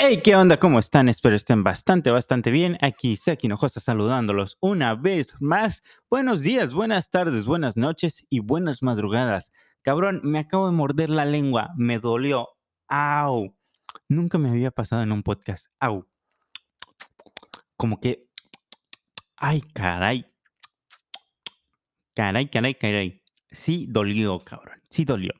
Hey, ¿qué onda? ¿Cómo están? Espero estén bastante, bastante bien. Aquí Saki Hinojosa saludándolos una vez más. Buenos días, buenas tardes, buenas noches y buenas madrugadas. Cabrón, me acabo de morder la lengua. Me dolió. ¡Au! Nunca me había pasado en un podcast. ¡Au! Como que... ¡Ay, caray! Caray, caray, caray. Sí dolió, cabrón. Sí dolió.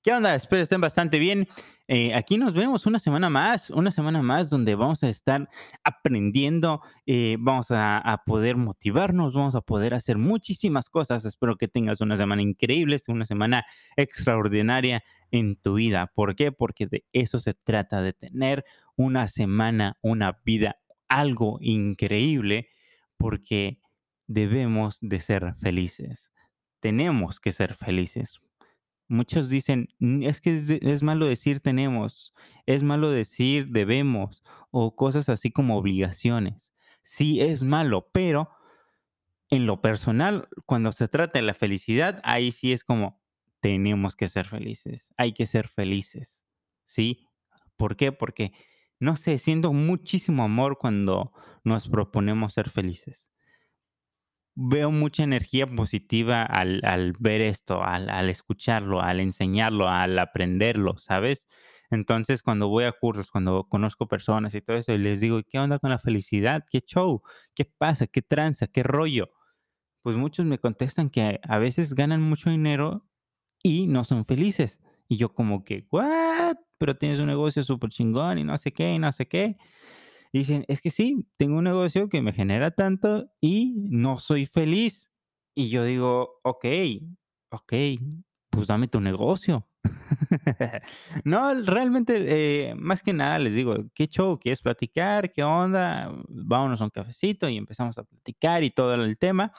¿Qué onda? Espero estén bastante bien. Eh, aquí nos vemos una semana más, una semana más donde vamos a estar aprendiendo, eh, vamos a, a poder motivarnos, vamos a poder hacer muchísimas cosas. Espero que tengas una semana increíble, una semana extraordinaria en tu vida. ¿Por qué? Porque de eso se trata, de tener una semana, una vida, algo increíble, porque debemos de ser felices. Tenemos que ser felices. Muchos dicen, "Mm, es que es malo decir tenemos, es malo decir debemos o cosas así como obligaciones. Sí, es malo, pero en lo personal, cuando se trata de la felicidad, ahí sí es como tenemos que ser felices, hay que ser felices, ¿sí? ¿Por qué? Porque, no sé, siento muchísimo amor cuando nos proponemos ser felices veo mucha energía positiva al, al ver esto, al, al escucharlo, al enseñarlo, al aprenderlo, ¿sabes? Entonces, cuando voy a cursos, cuando conozco personas y todo eso, y les digo, ¿qué onda con la felicidad? ¿Qué show? ¿Qué pasa? ¿Qué tranza? ¿Qué rollo? Pues muchos me contestan que a veces ganan mucho dinero y no son felices. Y yo como que, ¿what? Pero tienes un negocio súper chingón y no sé qué, y no sé qué. Dicen, es que sí, tengo un negocio que me genera tanto y no soy feliz. Y yo digo, ok, ok, pues dame tu negocio. no, realmente, eh, más que nada les digo, ¿qué show? ¿Quieres platicar? ¿Qué onda? Vámonos a un cafecito y empezamos a platicar y todo el tema.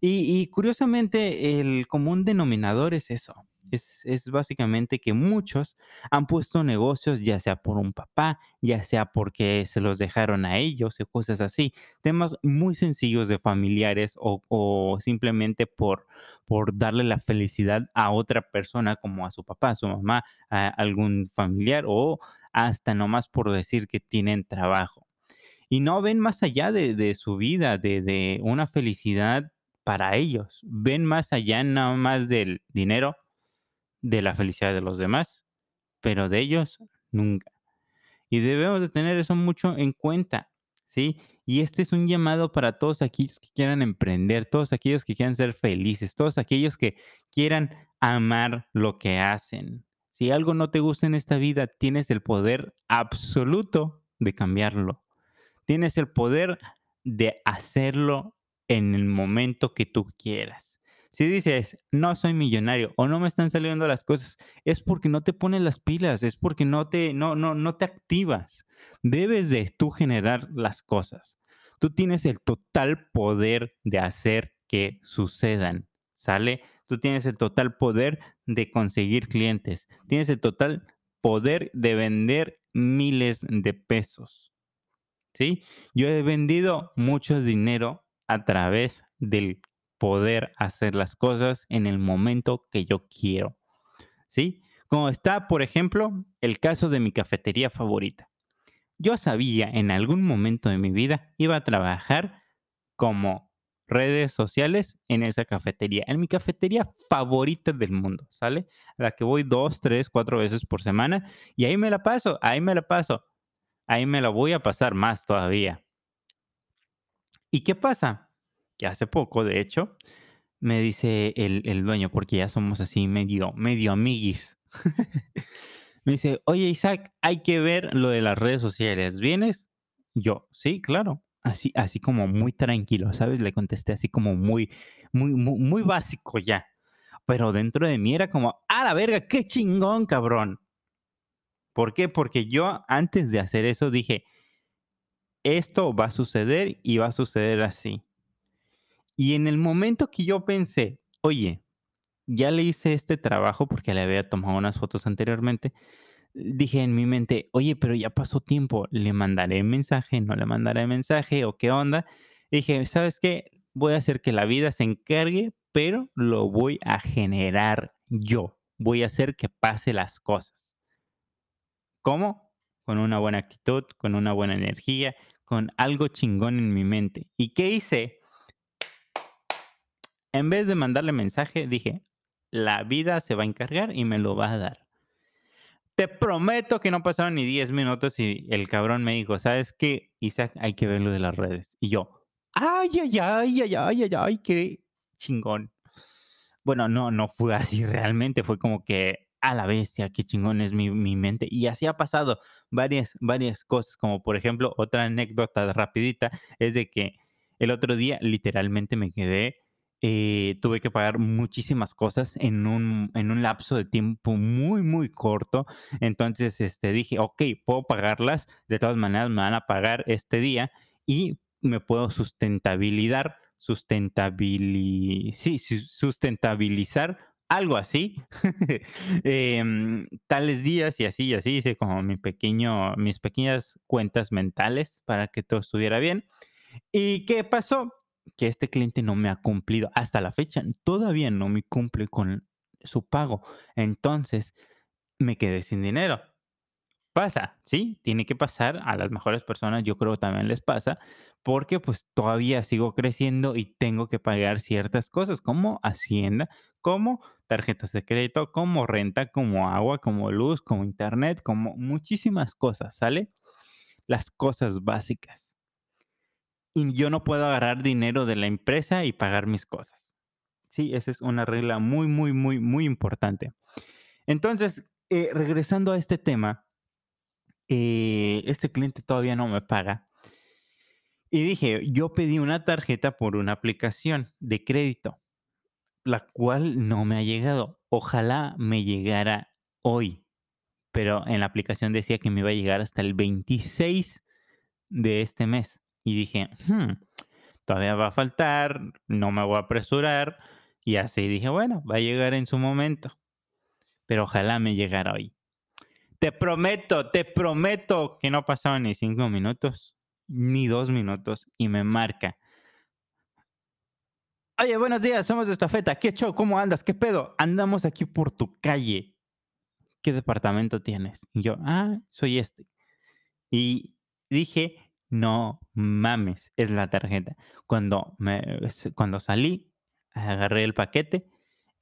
Y curiosamente, el común denominador es eso. Es, es básicamente que muchos han puesto negocios, ya sea por un papá, ya sea porque se los dejaron a ellos o cosas así. Temas muy sencillos de familiares o, o simplemente por, por darle la felicidad a otra persona, como a su papá, a su mamá, a algún familiar o hasta nomás por decir que tienen trabajo. Y no ven más allá de, de su vida, de, de una felicidad para ellos. Ven más allá nada más del dinero, de la felicidad de los demás, pero de ellos nunca. Y debemos de tener eso mucho en cuenta, ¿sí? Y este es un llamado para todos aquellos que quieran emprender, todos aquellos que quieran ser felices, todos aquellos que quieran amar lo que hacen. Si algo no te gusta en esta vida, tienes el poder absoluto de cambiarlo. Tienes el poder de hacerlo en el momento que tú quieras. Si dices, no soy millonario o no me están saliendo las cosas, es porque no te pones las pilas, es porque no te, no, no, no te activas. Debes de tú generar las cosas. Tú tienes el total poder de hacer que sucedan, ¿sale? Tú tienes el total poder de conseguir clientes. Tienes el total poder de vender miles de pesos, ¿sí? Yo he vendido mucho dinero a través del poder hacer las cosas en el momento que yo quiero. ¿Sí? Como está, por ejemplo, el caso de mi cafetería favorita. Yo sabía en algún momento de mi vida iba a trabajar como redes sociales en esa cafetería, en mi cafetería favorita del mundo, ¿sale? La que voy dos, tres, cuatro veces por semana y ahí me la paso, ahí me la paso, ahí me la voy a pasar más todavía. ¿Y qué pasa? Que hace poco, de hecho, me dice el, el dueño, porque ya somos así medio, medio amiguis. me dice, oye Isaac, hay que ver lo de las redes sociales. ¿Vienes? Yo, sí, claro. Así, así como muy tranquilo, ¿sabes? Le contesté así como muy, muy, muy, muy básico ya. Pero dentro de mí era como, a la verga, qué chingón, cabrón. ¿Por qué? Porque yo antes de hacer eso dije, esto va a suceder y va a suceder así. Y en el momento que yo pensé, oye, ya le hice este trabajo porque le había tomado unas fotos anteriormente, dije en mi mente, oye, pero ya pasó tiempo, ¿le mandaré mensaje? ¿No le mandaré mensaje? ¿O qué onda? dije, ¿sabes qué? Voy a hacer que la vida se encargue, pero lo voy a generar yo. Voy a hacer que pase las cosas. ¿Cómo? con una buena actitud, con una buena energía, con algo chingón en mi mente. ¿Y qué hice? En vez de mandarle mensaje, dije, la vida se va a encargar y me lo va a dar. Te prometo que no pasaron ni 10 minutos y el cabrón me dijo, ¿sabes qué? Isaac, hay que ver lo de las redes. Y yo, ay, ay, ay, ay, ay, ay, ay, qué chingón. Bueno, no, no fue así realmente, fue como que a la bestia, qué chingón es mi, mi mente. Y así ha pasado varias, varias cosas, como por ejemplo, otra anécdota rapidita, es de que el otro día literalmente me quedé eh, tuve que pagar muchísimas cosas en un, en un lapso de tiempo muy, muy corto. Entonces este, dije, ok, puedo pagarlas, de todas maneras me van a pagar este día y me puedo sustentabilizar, sustentabilizar, sí, sustentabilizar, algo así, em, tales días y así y así, hice como mi pequeño, mis pequeñas cuentas mentales para que todo estuviera bien. ¿Y qué pasó? Que este cliente no me ha cumplido hasta la fecha, todavía no me cumple con su pago. Entonces, me quedé sin dinero. Pasa, sí, tiene que pasar a las mejores personas, yo creo también les pasa, porque pues todavía sigo creciendo y tengo que pagar ciertas cosas como hacienda, como tarjetas de crédito, como renta, como agua, como luz, como internet, como muchísimas cosas, ¿sale? Las cosas básicas y yo no puedo agarrar dinero de la empresa y pagar mis cosas. Sí, esa es una regla muy, muy, muy, muy importante. Entonces, eh, regresando a este tema, eh, este cliente todavía no me paga. Y dije, yo pedí una tarjeta por una aplicación de crédito, la cual no me ha llegado. Ojalá me llegara hoy, pero en la aplicación decía que me iba a llegar hasta el 26 de este mes. Y dije, hmm, todavía va a faltar, no me voy a apresurar. Y así dije, bueno, va a llegar en su momento. Pero ojalá me llegara hoy. Te prometo, te prometo que no pasaban ni cinco minutos, ni dos minutos, y me marca. Oye, buenos días, somos de Estafeta. ¿Qué show? ¿Cómo andas? ¿Qué pedo? Andamos aquí por tu calle. ¿Qué departamento tienes? Y yo, ah, soy este. Y dije, no mames, es la tarjeta. Cuando, me, cuando salí, agarré el paquete,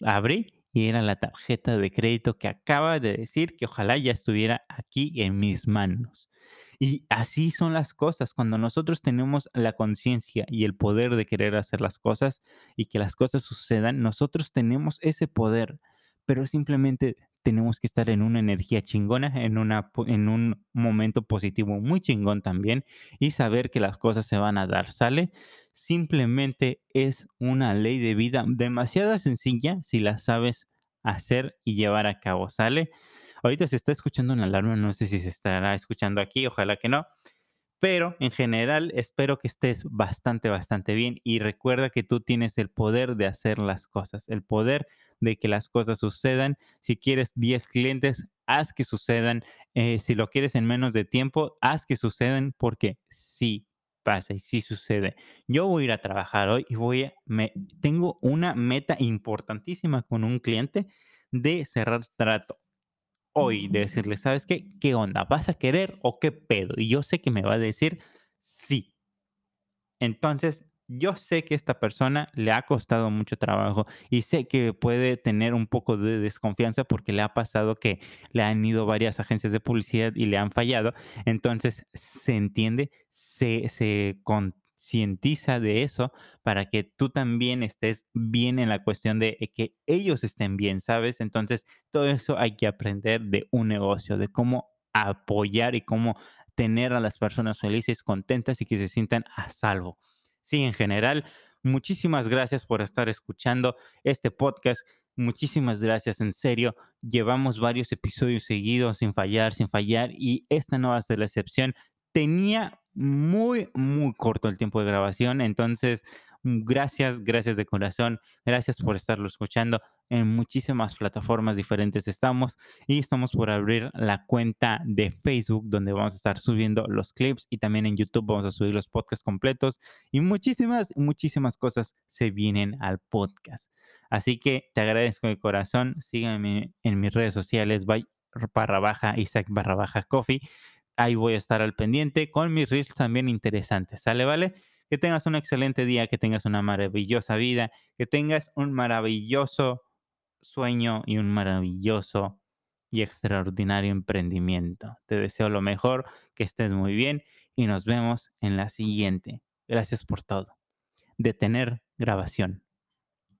abrí y era la tarjeta de crédito que acaba de decir que ojalá ya estuviera aquí en mis manos. Y así son las cosas. Cuando nosotros tenemos la conciencia y el poder de querer hacer las cosas y que las cosas sucedan, nosotros tenemos ese poder, pero simplemente tenemos que estar en una energía chingona, en, una, en un momento positivo muy chingón también y saber que las cosas se van a dar, ¿sale? Simplemente es una ley de vida demasiado sencilla si la sabes hacer y llevar a cabo, ¿sale? Ahorita se está escuchando una alarma, no sé si se estará escuchando aquí, ojalá que no. Pero en general espero que estés bastante, bastante bien y recuerda que tú tienes el poder de hacer las cosas, el poder de que las cosas sucedan. Si quieres 10 clientes, haz que sucedan. Eh, si lo quieres en menos de tiempo, haz que sucedan porque sí pasa y sí sucede. Yo voy a ir a trabajar hoy y voy a, me, tengo una meta importantísima con un cliente de cerrar trato hoy de decirle, ¿sabes qué? ¿Qué onda? ¿Vas a querer o qué pedo? Y yo sé que me va a decir sí. Entonces, yo sé que esta persona le ha costado mucho trabajo y sé que puede tener un poco de desconfianza porque le ha pasado que le han ido varias agencias de publicidad y le han fallado. Entonces, se entiende, se, se, cientiza de eso para que tú también estés bien en la cuestión de que ellos estén bien, ¿sabes? Entonces, todo eso hay que aprender de un negocio, de cómo apoyar y cómo tener a las personas felices, contentas y que se sientan a salvo. Sí, en general, muchísimas gracias por estar escuchando este podcast. Muchísimas gracias, en serio. Llevamos varios episodios seguidos sin fallar, sin fallar y esta no va a ser la excepción. Tenía muy, muy corto el tiempo de grabación. Entonces, mm, gracias, gracias de corazón. Gracias por estarlo escuchando. En muchísimas plataformas diferentes estamos y estamos por abrir la cuenta de Facebook donde vamos a estar subiendo los clips y también en YouTube vamos a subir los podcasts completos y muchísimas, muchísimas cosas se vienen al podcast. Así que te agradezco de corazón. Síganme en mis redes sociales, by barra baja Isaac barra baja coffee ahí voy a estar al pendiente con mis reels también interesantes. ¿Sale, vale? Que tengas un excelente día, que tengas una maravillosa vida, que tengas un maravilloso sueño y un maravilloso y extraordinario emprendimiento. Te deseo lo mejor, que estés muy bien y nos vemos en la siguiente. Gracias por todo. Detener grabación.